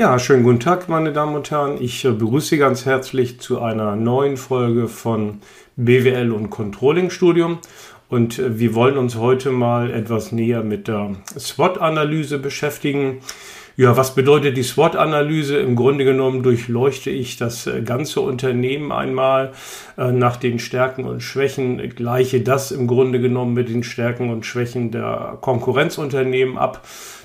Ja, schönen guten Tag, meine Damen und Herren. Ich äh, begrüße Sie ganz herzlich zu einer neuen Folge von BWL und Controlling Studium. Und äh, wir wollen uns heute mal etwas näher mit der SWOT-Analyse beschäftigen. Ja, was bedeutet die SWOT-Analyse? Im Grunde genommen durchleuchte ich das äh, ganze Unternehmen einmal nach den Stärken und Schwächen, gleiche das im Grunde genommen mit den Stärken und Schwächen der Konkurrenzunternehmen ab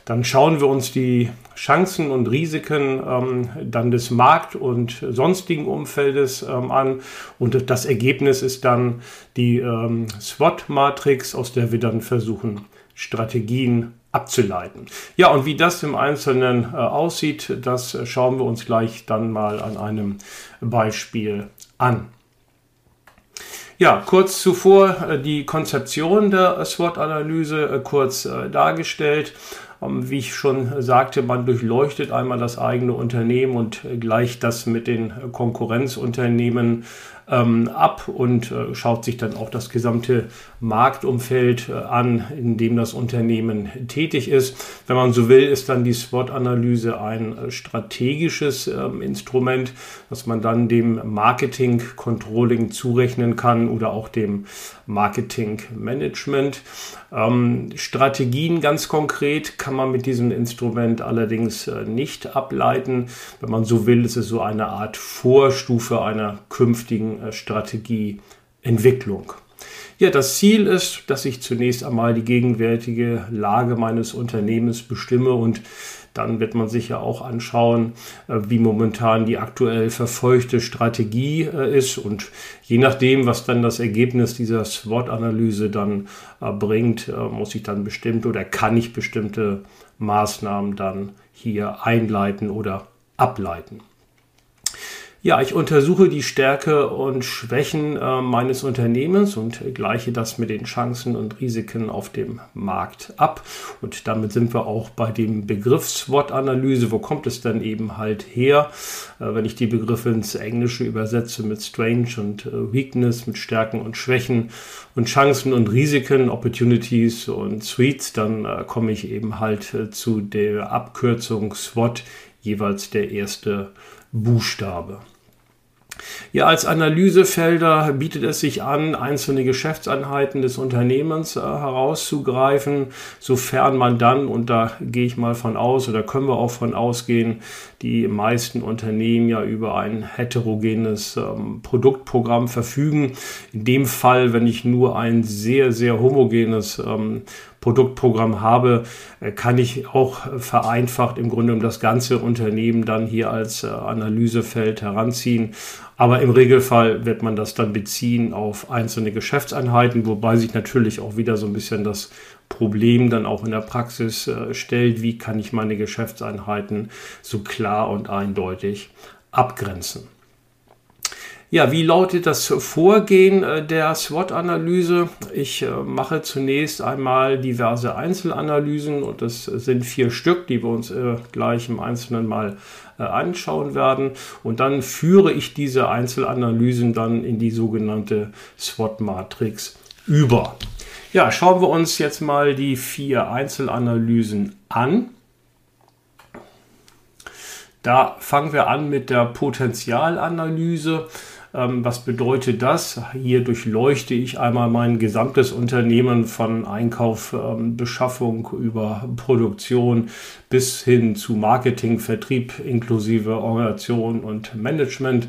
dann schauen wir uns die Chancen und Risiken ähm, dann des Markt- und sonstigen Umfeldes ähm, an. Und das Ergebnis ist dann die ähm, SWOT-Matrix, aus der wir dann versuchen, Strategien abzuleiten. Ja, und wie das im Einzelnen äh, aussieht, das schauen wir uns gleich dann mal an einem Beispiel an. Ja, kurz zuvor äh, die Konzeption der SWOT-Analyse äh, kurz äh, dargestellt. Ähm, wie ich schon sagte, man durchleuchtet einmal das eigene Unternehmen und gleicht das mit den Konkurrenzunternehmen ähm, ab und äh, schaut sich dann auch das gesamte Marktumfeld äh, an, in dem das Unternehmen tätig ist. Wenn man so will, ist dann die SWOT-Analyse ein äh, strategisches ähm, Instrument, das man dann dem Marketing-Controlling zurechnen kann oder auch dem Marketing-Management. Ähm, Strategien ganz konkret kann man mit diesem Instrument allerdings äh, nicht ableiten. Wenn man so will, ist es so eine Art Vorstufe einer künftigen Strategieentwicklung. Ja, das Ziel ist, dass ich zunächst einmal die gegenwärtige Lage meines Unternehmens bestimme und dann wird man sich ja auch anschauen, äh, wie momentan die aktuell verfolgte Strategie äh, ist. Und je nachdem, was dann das Ergebnis dieser SWOT-Analyse dann äh, bringt, muss ich dann bestimmt oder kann ich bestimmte Maßnahmen dann hier einleiten oder ableiten. Ja, ich untersuche die Stärke und Schwächen äh, meines Unternehmens und gleiche das mit den Chancen und Risiken auf dem Markt ab. Und damit sind wir auch bei dem Begriff SWOT-Analyse. Wo kommt es dann eben halt her? Äh, wenn ich die Begriffe ins Englische übersetze mit Strange und äh, Weakness, mit Stärken und Schwächen und Chancen und Risiken, Opportunities und Suites, dann äh, komme ich eben halt äh, zu der Abkürzung SWOT, jeweils der erste Buchstabe. Ja, als Analysefelder bietet es sich an, einzelne Geschäftseinheiten des Unternehmens äh, herauszugreifen, sofern man dann, und da gehe ich mal von aus oder können wir auch von ausgehen, die meisten Unternehmen ja über ein heterogenes ähm, Produktprogramm verfügen. In dem Fall, wenn ich nur ein sehr, sehr homogenes ähm, Produktprogramm habe, äh, kann ich auch vereinfacht im Grunde um das ganze Unternehmen dann hier als äh, Analysefeld heranziehen. Aber im Regelfall wird man das dann beziehen auf einzelne Geschäftseinheiten, wobei sich natürlich auch wieder so ein bisschen das Problem dann auch in der Praxis äh, stellt, wie kann ich meine Geschäftseinheiten so klar und eindeutig abgrenzen. Ja, wie lautet das Vorgehen äh, der SWOT-Analyse? Ich äh, mache zunächst einmal diverse Einzelanalysen und das sind vier Stück, die wir uns gleich im Einzelnen mal anschauen werden. Und dann führe ich diese Einzelanalysen dann in die sogenannte SWOT-Matrix über. Ja, schauen wir uns jetzt mal die vier Einzelanalysen an. Da fangen wir an mit der Potenzialanalyse. Ähm, was bedeutet das? Hier durchleuchte ich einmal mein gesamtes Unternehmen von Einkauf, ähm, Beschaffung über Produktion bis hin zu Marketing, Vertrieb inklusive Organisation und Management.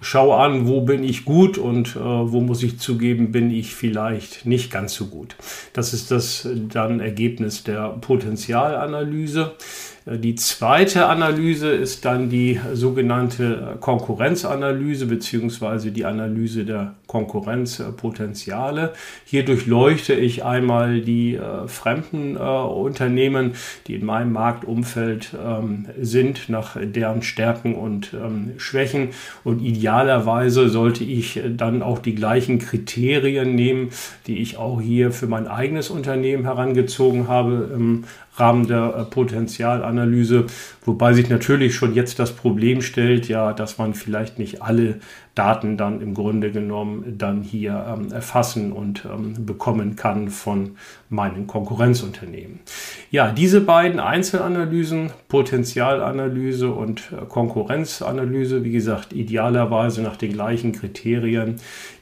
Schau an, wo bin ich gut und äh, wo muss ich zugeben, bin ich vielleicht nicht ganz so gut. Das ist das dann Ergebnis der Potenzialanalyse. Äh, die zweite Analyse ist dann die sogenannte Konkurrenzanalyse beziehungsweise die Analyse der Konkurrenzpotenziale. Hier durchleuchte ich einmal die äh, fremden äh, Unternehmen, die in meinem Marktumfeld ähm, sind, nach deren Stärken und ähm, Schwächen. Und idealerweise sollte ich dann auch die gleichen Kriterien nehmen, die ich auch hier für mein eigenes Unternehmen herangezogen habe im Rahmen der äh, Potenzialanalyse, wobei sich natürlich schon jetzt das Problem stellt, ja, dass man vielleicht nicht alle Daten dann im Grunde genommen dann hier ähm, erfassen und ähm, bekommen kann von meinen Konkurrenzunternehmen. Ja, diese beiden Einzelanalysen, Potenzialanalyse und äh, Konkurrenzanalyse, wie gesagt, idealerweise nach den gleichen Kriterien,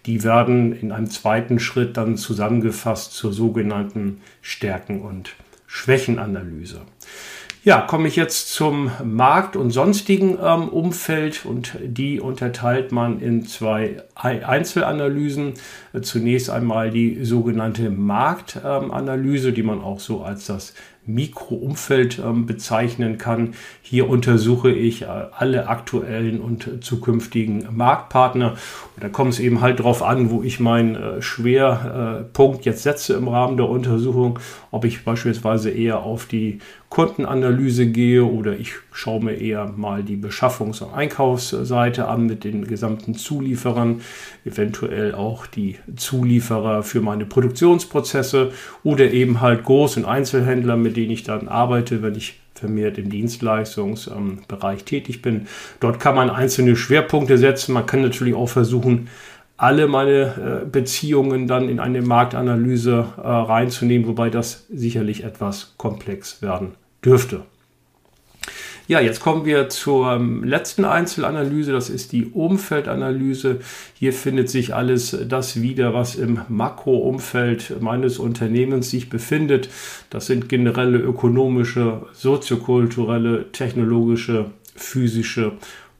die werden in einem zweiten Schritt dann zusammengefasst zur sogenannten Stärken- und Schwächenanalyse. Ja, komme ich jetzt zum Markt- und sonstigen ähm, Umfeld und die unterteilt man in zwei Einzelanalysen. Zunächst einmal die sogenannte Marktanalyse, ähm, die man auch so als das Mikroumfeld ähm, bezeichnen kann. Hier untersuche ich äh, alle aktuellen und zukünftigen Marktpartner. Und da kommt es eben halt darauf an, wo ich meinen äh, Schwerpunkt jetzt setze im Rahmen der Untersuchung, ob ich beispielsweise eher auf die Kundenanalyse gehe oder ich schaue mir eher mal die Beschaffungs- und Einkaufsseite an mit den gesamten Zulieferern, eventuell auch die Zulieferer für meine Produktionsprozesse oder eben halt Groß- und Einzelhändler, mit denen ich dann arbeite, wenn ich vermehrt im Dienstleistungsbereich tätig bin. Dort kann man einzelne Schwerpunkte setzen. Man kann natürlich auch versuchen, alle meine äh, Beziehungen dann in eine Marktanalyse äh, reinzunehmen, wobei das sicherlich etwas komplex werden dürfte. Ja, jetzt kommen wir zur ähm, letzten Einzelanalyse, das ist die Umfeldanalyse. Hier findet sich alles das wieder, was im Makroumfeld meines Unternehmens sich befindet. Das sind generelle ökonomische, soziokulturelle, technologische, physische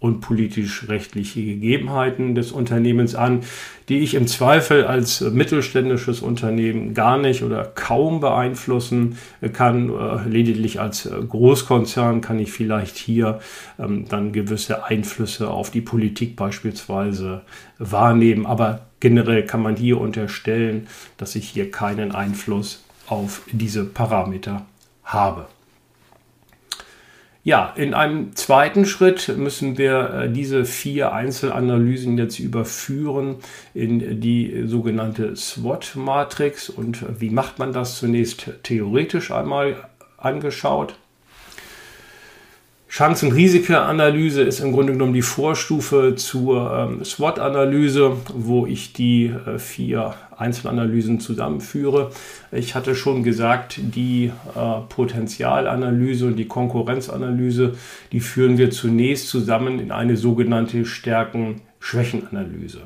und politisch-rechtliche Gegebenheiten des Unternehmens an, die ich im Zweifel als mittelständisches Unternehmen gar nicht oder kaum beeinflussen kann. Äh, lediglich als Großkonzern kann ich vielleicht hier ähm, dann gewisse Einflüsse auf die Politik beispielsweise wahrnehmen. Aber generell kann man hier unterstellen, dass ich hier keinen Einfluss auf diese Parameter habe. Ja, in einem zweiten Schritt müssen wir äh, diese vier Einzelanalysen jetzt überführen in die sogenannte SWOT-Matrix. Und wie macht man das zunächst theoretisch einmal angeschaut? Chancen-Risiko-Analyse ist im Grunde genommen die Vorstufe zur ähm, SWOT-Analyse, wo ich die äh, vier Einzelanalysen zusammenführe. Ich hatte schon gesagt, die äh, Potenzialanalyse und die Konkurrenzanalyse, die führen wir zunächst zusammen in eine sogenannte Stärken-Schwächen-Analyse.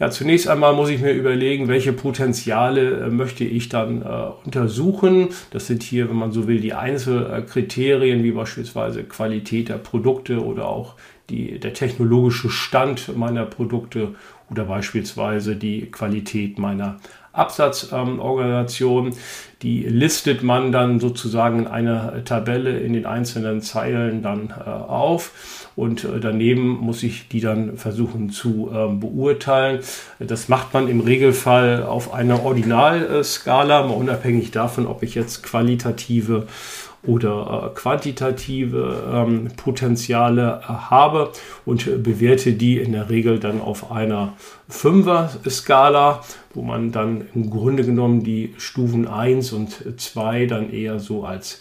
Ja, zunächst einmal muss ich mir überlegen, welche Potenziale äh, möchte ich dann äh, untersuchen. Das sind hier, wenn man so will, die Einzelkriterien, wie beispielsweise Qualität der Produkte oder auch die, der technologische Stand meiner Produkte oder beispielsweise die Qualität meiner Absatzorganisation. Ähm, die listet man dann sozusagen in einer Tabelle in den einzelnen Zeilen dann äh, auf und äh, daneben muss ich die dann versuchen zu äh, beurteilen. Das macht man im Regelfall auf einer Ordinalskala, mal unabhängig davon, ob ich jetzt qualitative oder äh, quantitative ähm, Potenziale äh, habe und bewerte die in der Regel dann auf einer Fünfer-Skala, wo man dann im Grunde genommen die Stufen 1 und 2 dann eher so als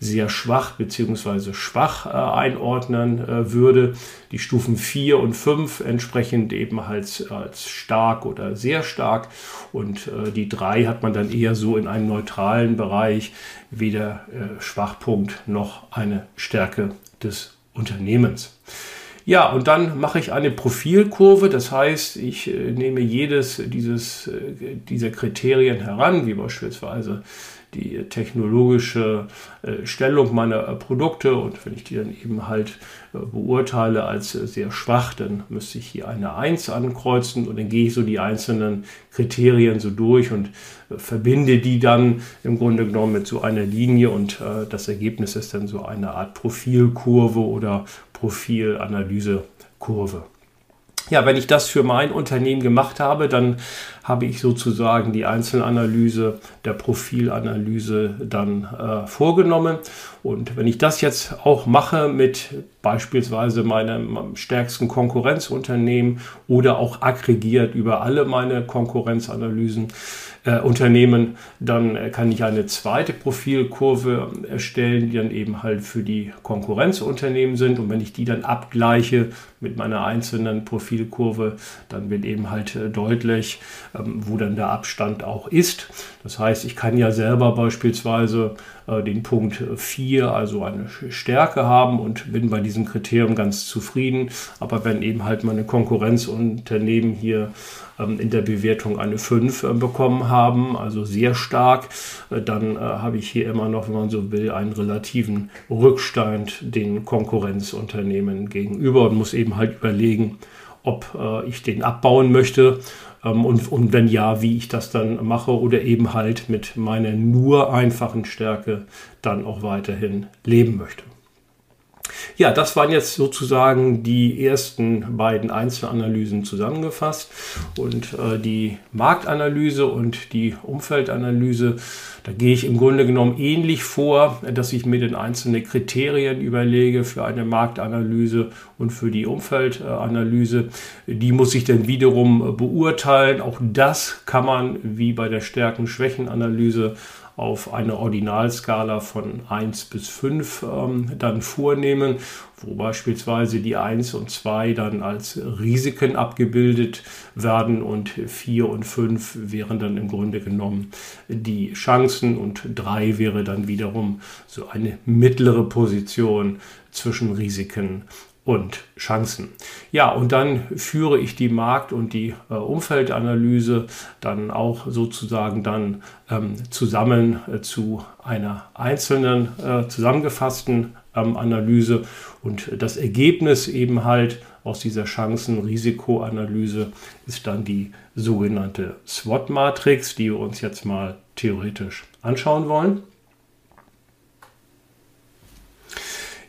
sehr schwach bzw. schwach äh, einordnen äh, würde. Die Stufen 4 und 5 entsprechend eben als, als stark oder sehr stark. Und äh, die 3 hat man dann eher so in einem neutralen Bereich, weder äh, Schwachpunkt noch eine Stärke des Unternehmens. Ja, und dann mache ich eine Profilkurve, das heißt, ich äh, nehme jedes dieses, äh, dieser Kriterien heran, wie beispielsweise die technologische äh, Stellung meiner äh, Produkte. Und wenn ich die dann eben halt äh, beurteile als sehr schwach, dann müsste ich hier eine 1 ankreuzen. Und dann gehe ich so die einzelnen Kriterien so durch und verbinde die dann im Grunde genommen mit so einer Linie. Und das Ergebnis ist dann so eine Art Profilkurve oder Profilanalysekurve. Ja, wenn ich das für mein Unternehmen gemacht habe, dann habe ich sozusagen die Einzelanalyse der Profilanalyse dann äh, vorgenommen. Und wenn ich das jetzt auch mache mit beispielsweise meinem stärksten Konkurrenzunternehmen oder auch aggregiert über alle meine Konkurrenzanalysen, äh, Unternehmen, dann kann ich eine zweite Profilkurve erstellen, die dann eben halt für die Konkurrenzunternehmen sind. Und wenn ich die dann abgleiche mit meiner einzelnen Profilkurve, dann wird eben halt äh, deutlich, ähm, wo dann der Abstand auch ist. Das heißt, ich kann ja selber beispielsweise äh, den Punkt 4, also eine Stärke haben und bin bei diesem Kriterium ganz zufrieden. Aber wenn eben halt meine Konkurrenzunternehmen hier ähm, in der Bewertung eine 5 äh, bekommen haben, also sehr stark, dann habe ich hier immer noch, wenn man so will, einen relativen Rückstand den Konkurrenzunternehmen gegenüber und muss eben halt überlegen, ob ich den abbauen möchte ähm, und, und wenn ja, wie ich das dann mache oder eben halt mit meiner nur einfachen Stärke dann auch weiterhin leben möchte. Ja, das waren jetzt sozusagen die ersten beiden Einzelanalysen zusammengefasst und äh, die Marktanalyse und die Umfeldanalyse da gehe ich im Grunde genommen ähnlich vor, dass ich mir den einzelnen Kriterien überlege für eine Marktanalyse und für die Umfeldanalyse. Die muss ich dann wiederum beurteilen. Auch das kann man wie bei der Stärken-Schwächen-Analyse auf eine Ordinalskala von 1 bis 5 ähm, dann vornehmen, wo beispielsweise die 1 und 2 dann als Risiken abgebildet werden und 4 und 5 wären dann im Grunde genommen die Chancen und 3 wäre dann wiederum so eine mittlere Position zwischen Risiken und Chancen. Ja, und dann führe ich die Markt- und die äh, Umfeldanalyse dann auch sozusagen dann ähm, zusammen äh, zu einer einzelnen äh, zusammengefassten ähm, Analyse und das Ergebnis eben halt aus dieser Chancen-Risikoanalyse ist dann die sogenannte SWOT-Matrix, die wir uns jetzt mal theoretisch anschauen wollen.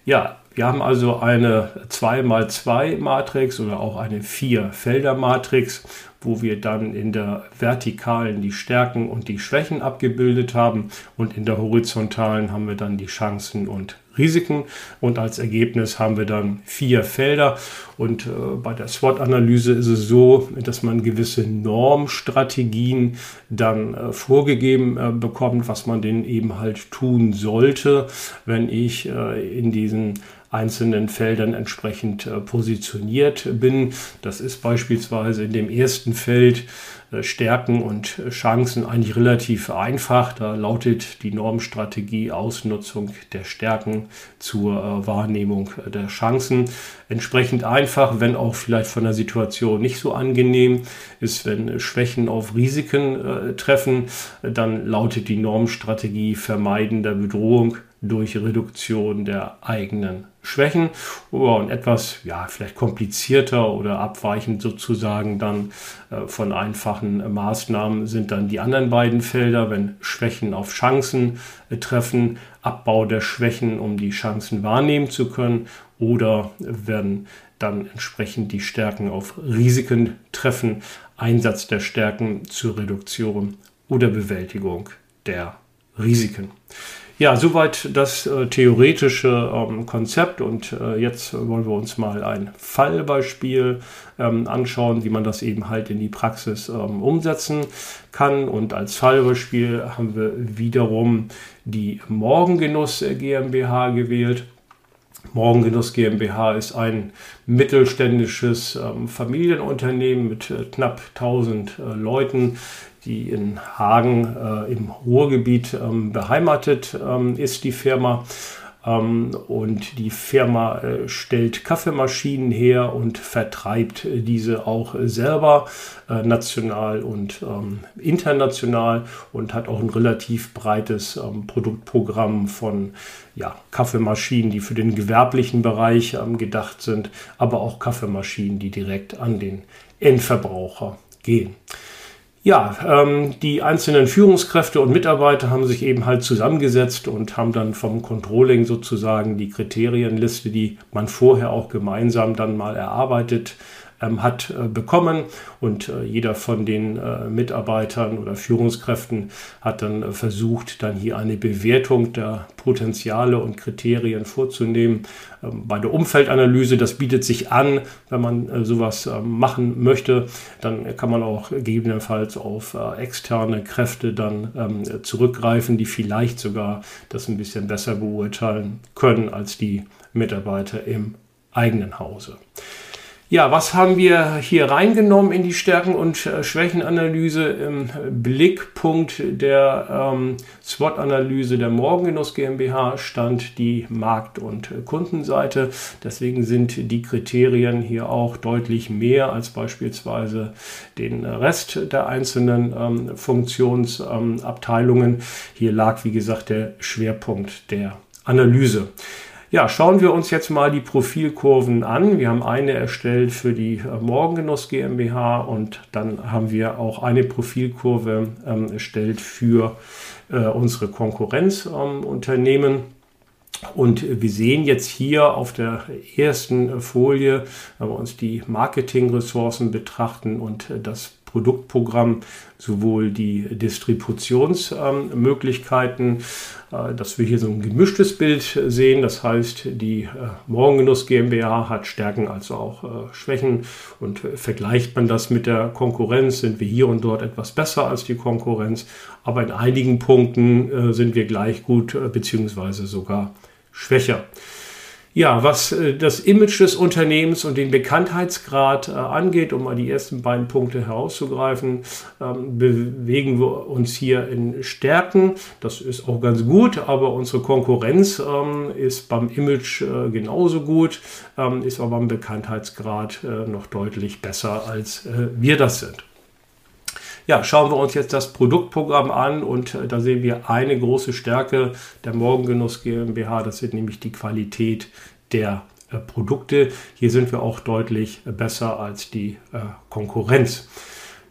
Ja, wir haben also eine 2x2 Matrix oder auch eine 4-Felder Matrix, wo wir dann in der vertikalen die Stärken und die Schwächen abgebildet haben und in der horizontalen haben wir dann die Chancen und Risiken. Und als Ergebnis haben wir dann vier Felder. Und äh, bei der SWOT-Analyse ist es so, dass man gewisse Normstrategien dann äh, vorgegeben äh, bekommt, was man denn eben halt tun sollte, wenn ich äh, in diesen einzelnen Feldern entsprechend äh, positioniert bin. Das ist beispielsweise in dem ersten Feld äh, Stärken und Chancen eigentlich relativ einfach. Da lautet die Normstrategie Ausnutzung der Stärken zur äh, Wahrnehmung der Chancen. Entsprechend einfach, wenn auch vielleicht von der Situation nicht so angenehm ist, wenn Schwächen auf Risiken treffen, dann lautet die Normstrategie Vermeiden der Bedrohung durch Reduktion der eigenen Schwächen und etwas, ja, vielleicht komplizierter oder abweichend sozusagen dann äh, von einfachen Maßnahmen sind dann die anderen beiden Felder, wenn Schwächen auf Chancen äh, treffen, Abbau der Schwächen, um die Chancen wahrnehmen zu können oder wenn dann entsprechend die Stärken auf Risiken treffen, Einsatz der Stärken zur Reduktion oder Bewältigung der Risiken. Ja, soweit das äh, theoretische ähm, Konzept und äh, jetzt wollen wir uns mal ein Fallbeispiel ähm, anschauen, wie man das eben halt in die Praxis ähm, umsetzen kann. Und als Fallbeispiel haben wir wiederum die Morgengenuss GmbH gewählt. Morgengenuss GmbH ist ein mittelständisches ähm, Familienunternehmen mit äh, knapp 1000 äh, Leuten, die in Hagen äh, im Ruhrgebiet ähm, beheimatet ähm, ist, die Firma. Ähm, und die Firma äh, stellt Kaffeemaschinen her und vertreibt diese auch selber äh, national und ähm, international und hat auch ein relativ breites ähm, Produktprogramm von ja, Kaffeemaschinen, die für den gewerblichen Bereich gedacht sind, aber auch Kaffeemaschinen, die direkt an den Endverbraucher gehen. Ja, ähm, die einzelnen Führungskräfte und Mitarbeiter haben sich eben halt zusammengesetzt und haben dann vom Controlling sozusagen die Kriterienliste, die man vorher auch gemeinsam dann mal erarbeitet ähm, hat äh, bekommen und äh, jeder von den äh, Mitarbeitern oder Führungskräften hat dann äh, versucht, dann hier eine Bewertung der Potenziale und Kriterien vorzunehmen. Ähm, bei der Umfeldanalyse, das bietet sich an, wenn man äh, sowas ähm, machen möchte, dann kann man auch gegebenenfalls auf externe Kräfte dann ähm, zurückgreifen, die vielleicht sogar das ein bisschen besser beurteilen können als die Mitarbeiter im eigenen Hause. Ja, was haben wir hier reingenommen in die Stärken- und äh, Schwächenanalyse im Blickpunkt der ähm, SWOT-Analyse der Morgengenuss GmbH stand die Markt- und Kundenseite. Deswegen sind die Kriterien hier auch deutlich mehr als beispielsweise den Rest der einzelnen ähm, Funktionsabteilungen. Ähm, hier lag, wie gesagt, der Schwerpunkt der Analyse. Ja, schauen wir uns jetzt mal die Profilkurven an. Wir haben eine erstellt für die äh, Morgengenuss GmbH und dann haben wir auch eine Profilkurve ähm, erstellt für äh, unsere Konkurrenzunternehmen. Ähm, und wir sehen jetzt hier auf der ersten Folie, wenn wir uns die Marketingressourcen betrachten und äh, das Produktprogramm sowohl die Distributionsmöglichkeiten, äh, dass wir hier so ein gemischtes Bild sehen. Das heißt, die äh, Morgengenuss GmbH hat Stärken als auch äh, Schwächen und vergleicht man das mit der Konkurrenz, sind wir hier und dort etwas besser als die Konkurrenz, aber in einigen Punkten sind wir gleich gut beziehungsweise sogar schwächer. Ja, was äh, das Image des Unternehmens und den Bekanntheitsgrad äh, angeht, um mal die ersten beiden Punkte herauszugreifen, ähm, bewegen wir uns hier in Stärken. Das ist auch ganz gut, aber unsere Konkurrenz ähm, ist beim Image äh, genauso gut, ähm, ist aber beim Bekanntheitsgrad noch deutlich besser, als wir das sind. Ja, schauen wir uns jetzt das Produktprogramm an und äh, da sehen wir eine große Stärke der Morgengenuss GmbH, das sind nämlich die Qualität der äh, Produkte. Hier sind wir auch deutlich äh, besser als die Konkurrenz.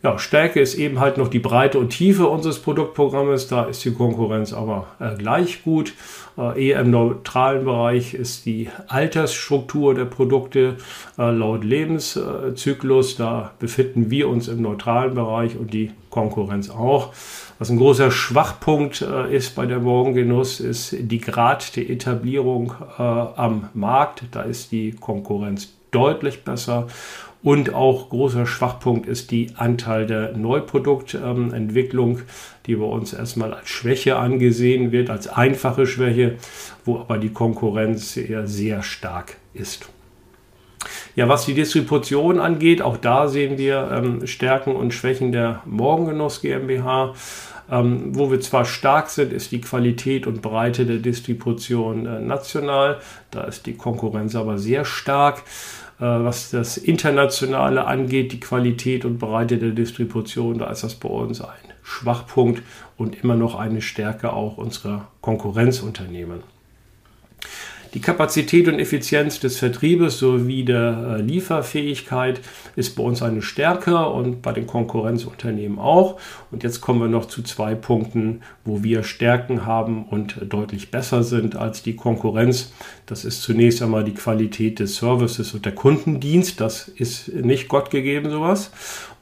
Ja, Stärke ist eben halt noch die Breite und Tiefe unseres Produktprogrammes. Da ist die Konkurrenz aber äh, gleich gut. Äh, eher im neutralen Bereich ist die Altersstruktur der Produkte äh, laut Lebenszyklus. Da befinden wir uns im neutralen Bereich und die Konkurrenz auch. Was ein großer Schwachpunkt äh, ist bei der Morgengenuss, ist die Grad der Etablierung äh, am Markt. Da ist die Konkurrenz deutlich besser. Und auch großer Schwachpunkt ist die Anteil der Neuproduktentwicklung, die bei uns erstmal als Schwäche angesehen wird, als einfache Schwäche, wo aber die Konkurrenz eher sehr stark ist. Ja, was die Distribution angeht, auch da sehen wir ähm, Stärken und Schwächen der Morgengenuss GmbH. Ähm, wo wir zwar stark sind, ist die Qualität und Breite der Distribution äh, national. Da ist die Konkurrenz aber sehr stark. Äh, was das Internationale angeht, die Qualität und Breite der Distribution, da ist das bei uns ein Schwachpunkt und immer noch eine Stärke auch unserer Konkurrenzunternehmen. Die Kapazität und Effizienz des Vertriebes sowie der äh, Lieferfähigkeit ist bei uns eine Stärke und bei den Konkurrenzunternehmen auch. Und jetzt kommen wir noch zu zwei Punkten, wo wir Stärken haben und deutlich besser sind als die Konkurrenz. Das ist zunächst einmal die Qualität des Services und der Kundendienst. Das ist nicht Gott gegeben sowas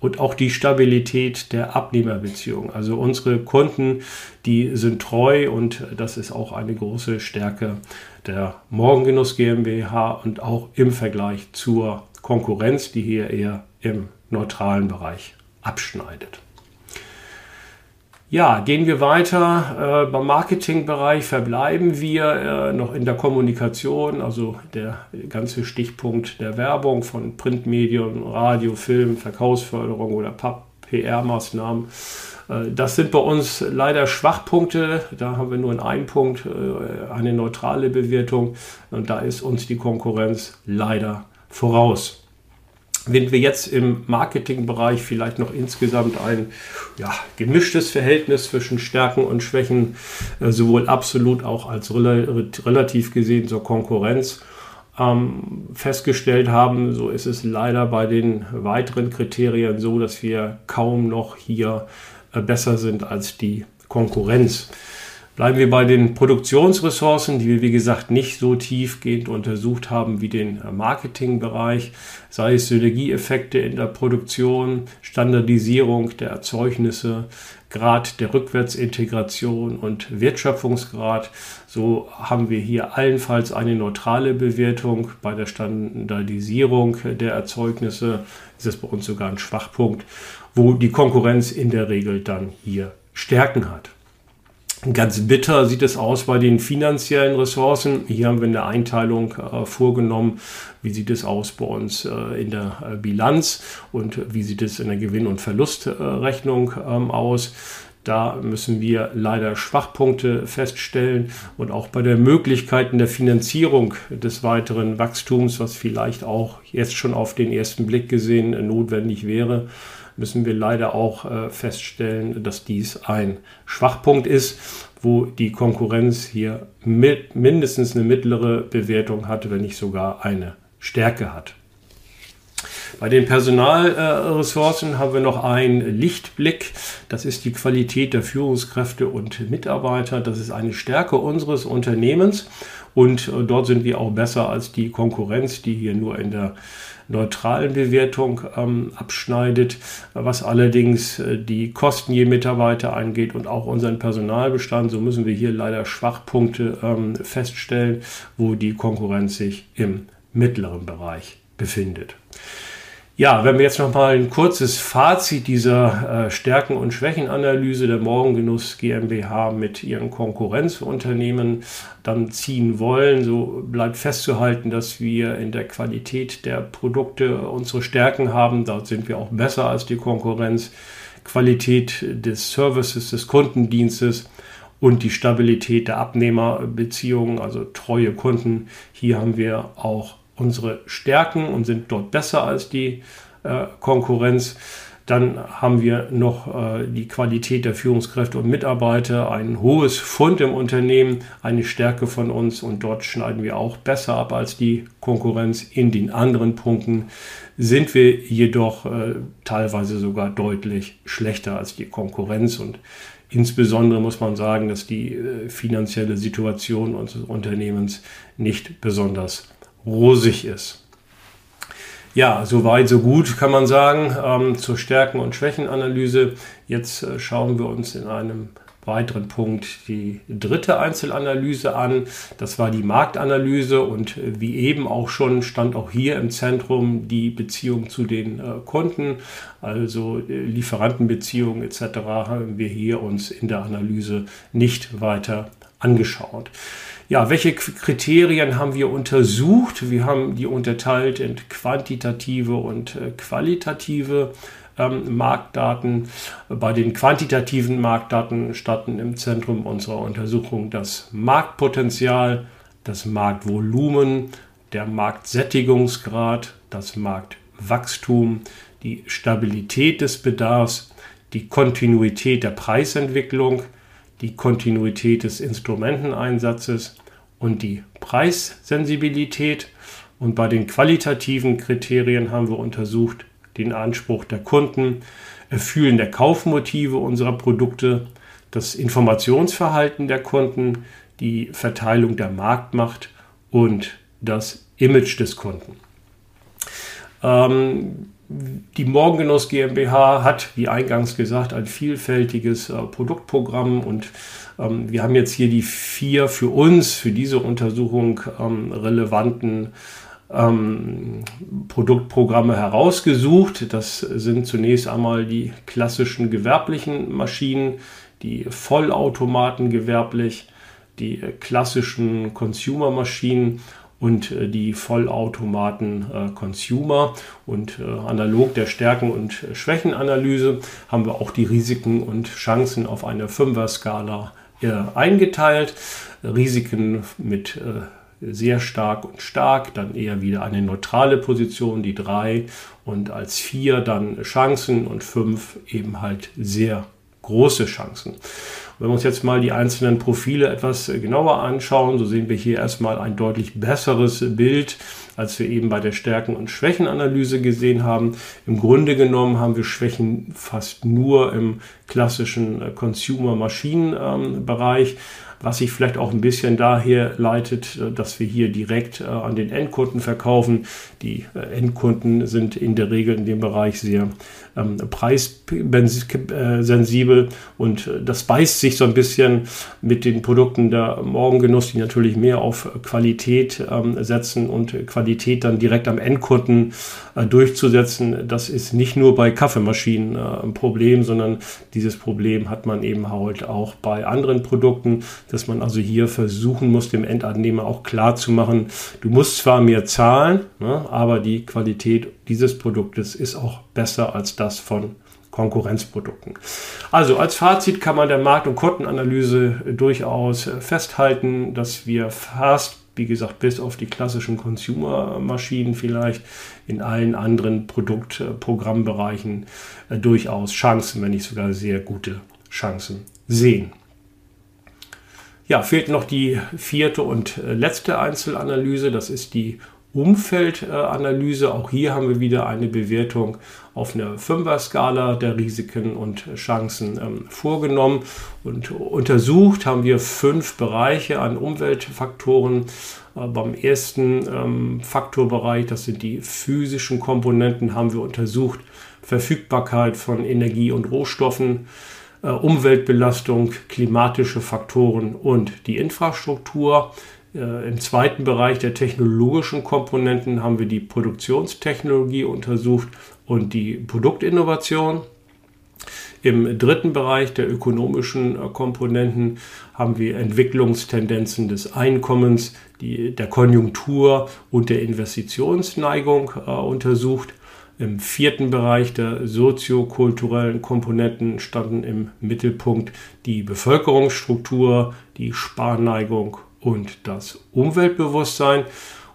und auch die Stabilität der Abnehmerbeziehung. Also unsere Kunden, die sind treu und das ist auch eine große Stärke der Morgengenuss GmbH und auch im Vergleich zur Konkurrenz, die hier eher im neutralen Bereich abschneidet. Ja, gehen wir weiter. Äh, beim Marketingbereich verbleiben wir äh, noch in der Kommunikation, also der ganze Stichpunkt der Werbung von Printmedien, Radio, Film, Verkaufsförderung oder PR-Maßnahmen. Äh, das sind bei uns leider Schwachpunkte. Da haben wir nur in einem Punkt äh, eine neutrale Bewertung und da ist uns die Konkurrenz leider voraus wenn wir jetzt im Marketingbereich vielleicht noch insgesamt ein ja, gemischtes Verhältnis zwischen Stärken und Schwächen, äh, sowohl absolut auch als relativ gesehen zur Konkurrenz ähm, festgestellt haben, so ist es leider bei den weiteren Kriterien so, dass wir kaum noch hier besser sind als die Konkurrenz. Bleiben wir bei den Produktionsressourcen, die wir wie gesagt nicht so tiefgehend untersucht haben wie den Marketingbereich, sei es Synergieeffekte in der Produktion, Standardisierung der Erzeugnisse, Grad der Rückwärtsintegration und Wertschöpfungsgrad. So haben wir hier allenfalls eine neutrale Bewertung. Bei der Standardisierung der Erzeugnisse ist es bei uns sogar ein Schwachpunkt, wo die Konkurrenz in der Regel dann hier Stärken hat. Ganz bitter sieht es aus bei den finanziellen Ressourcen. Hier haben wir eine Einteilung äh, vorgenommen. Wie sieht es aus bei uns äh, in der äh, Bilanz und wie sieht es in der Gewinn- und Verlustrechnung ähm, aus? Da müssen wir leider Schwachpunkte feststellen und auch bei der Möglichkeiten der Finanzierung des weiteren Wachstums, was vielleicht auch jetzt schon auf den ersten Blick gesehen notwendig wäre, müssen wir leider auch äh, feststellen, dass dies ein Schwachpunkt ist, wo die Konkurrenz hier mit mindestens eine mittlere Bewertung hat, wenn nicht sogar eine Stärke hat. Bei den Personalressourcen haben wir noch einen Lichtblick. Das ist die Qualität der Führungskräfte und Mitarbeiter. Das ist eine Stärke unseres Unternehmens. Und äh, dort sind wir auch besser als die Konkurrenz, die hier nur in der neutralen Bewertung ähm, abschneidet, was allerdings äh, die Kosten je Mitarbeiter angeht und auch unseren Personalbestand. So müssen wir hier leider Schwachpunkte ähm, feststellen, wo die Konkurrenz sich im mittleren Bereich befindet. Ja, wenn wir jetzt noch mal ein kurzes Fazit dieser äh, Stärken- und Schwächenanalyse der Morgengenuss GmbH mit ihren Konkurrenzunternehmen dann ziehen wollen, so bleibt festzuhalten, dass wir in der Qualität der Produkte unsere Stärken haben. Da sind wir auch besser als die Konkurrenz. Qualität des Services, des Kundendienstes und die Stabilität der Abnehmerbeziehungen, also treue Kunden. Hier haben wir auch unsere Stärken und sind dort besser als die äh, Konkurrenz. Dann haben wir noch äh, die Qualität der Führungskräfte und Mitarbeiter, ein hohes Fund im Unternehmen, eine Stärke von uns und dort schneiden wir auch besser ab als die Konkurrenz. In den anderen Punkten sind wir jedoch äh, teilweise sogar deutlich schlechter als die Konkurrenz und Insbesondere muss man sagen, dass die äh, finanzielle Situation unseres Unternehmens nicht besonders rosig ist. Ja, so weit, so gut kann man sagen ähm, zur Stärken- und Schwächenanalyse. Jetzt äh, schauen wir uns in einem weiteren Punkt die dritte Einzelanalyse an. Das war die Marktanalyse und äh, wie eben auch schon stand auch hier im Zentrum die Beziehung zu den äh, Kunden, also äh, Lieferantenbeziehungen etc. haben wir hier uns in der Analyse nicht weiter angeschaut. Ja, welche Kriterien haben wir untersucht? Wir haben die unterteilt in quantitative und äh, qualitative ähm, Marktdaten. Bei den quantitativen Marktdaten standen im Zentrum unserer Untersuchung das Marktpotenzial, das Marktvolumen, der Marktsättigungsgrad, das Marktwachstum, die Stabilität des Bedarfs, die Kontinuität der Preisentwicklung, die Kontinuität des Instrumenteneinsatzes und die Preissensibilität. Und bei den qualitativen Kriterien haben wir untersucht den Anspruch der Kunden, Erfüllen der Kaufmotive unserer Produkte, das Informationsverhalten der Kunden, die Verteilung der Marktmacht und das Image des Kunden. Ähm, die Morgengenuss GmbH hat, wie eingangs gesagt, ein vielfältiges äh, Produktprogramm und ähm, wir haben jetzt hier die vier für uns, für diese Untersuchung ähm, relevanten ähm, Produktprogramme herausgesucht. Das sind zunächst einmal die klassischen gewerblichen Maschinen, die Vollautomaten gewerblich, die klassischen Consumer-Maschinen und äh, die Vollautomaten äh, Consumer. Und äh, analog der Stärken- und Schwächenanalyse haben wir auch die Risiken und Chancen auf einer Fünfer-Skala eingeteilt. Risiken mit sehr stark und stark, dann eher wieder eine neutrale Position, die drei und als vier dann Chancen und fünf eben halt sehr große Chancen. Wenn wir uns jetzt mal die einzelnen Profile etwas genauer anschauen, so sehen wir hier erstmal ein deutlich besseres Bild, als wir eben bei der Stärken- und Schwächenanalyse gesehen haben. Im Grunde genommen haben wir Schwächen fast nur im klassischen Consumer-Maschinen-Bereich was sich vielleicht auch ein bisschen daher leitet, äh, dass wir hier direkt äh, an den Endkunden verkaufen. Die äh, Endkunden sind in der Regel in dem Bereich sehr ähm, preissensibel und das beißt sich so ein bisschen mit den Produkten der Morgengenuss, die natürlich mehr auf Qualität ähm, setzen und Qualität dann direkt am Endkunden äh, durchzusetzen. Das ist nicht nur bei Kaffeemaschinen äh, ein Problem, sondern dieses Problem hat man eben halt auch bei anderen Produkten dass man also hier versuchen muss, dem Endannehmer auch klar zu machen, du musst zwar mehr zahlen, ne, aber die Qualität dieses Produktes ist auch besser als das von Konkurrenzprodukten. Also als Fazit kann man der Markt- und Kundenanalyse durchaus festhalten, dass wir fast wie gesagt, bis auf die klassischen Consumer-Maschinen vielleicht in allen anderen Produktprogrammbereichen äh, durchaus Chancen, wenn nicht sogar sehr gute Chancen sehen. Ja, fehlt noch die vierte und äh, letzte Einzelanalyse. Das ist die Umfeldanalyse. Auch hier haben wir wieder eine Bewertung auf einer Fünfer-Skala der Risiken und Chancen ähm, vorgenommen und untersucht haben wir fünf Bereiche an Umweltfaktoren. Äh, beim ersten ähm, Faktorbereich, das sind die physischen Komponenten, haben wir untersucht Verfügbarkeit von Energie und Rohstoffen Umweltbelastung, klimatische Faktoren und die Infrastruktur. Äh, Im zweiten Bereich der technologischen Komponenten haben wir die Produktionstechnologie untersucht und die Produktinnovation. Im dritten Bereich der ökonomischen äh, Komponenten haben wir Entwicklungstendenzen des Einkommens, die, der Konjunktur und der Investitionsneigung äh, untersucht. Im vierten Bereich der soziokulturellen Komponenten standen im Mittelpunkt die Bevölkerungsstruktur, die Sparneigung und das Umweltbewusstsein.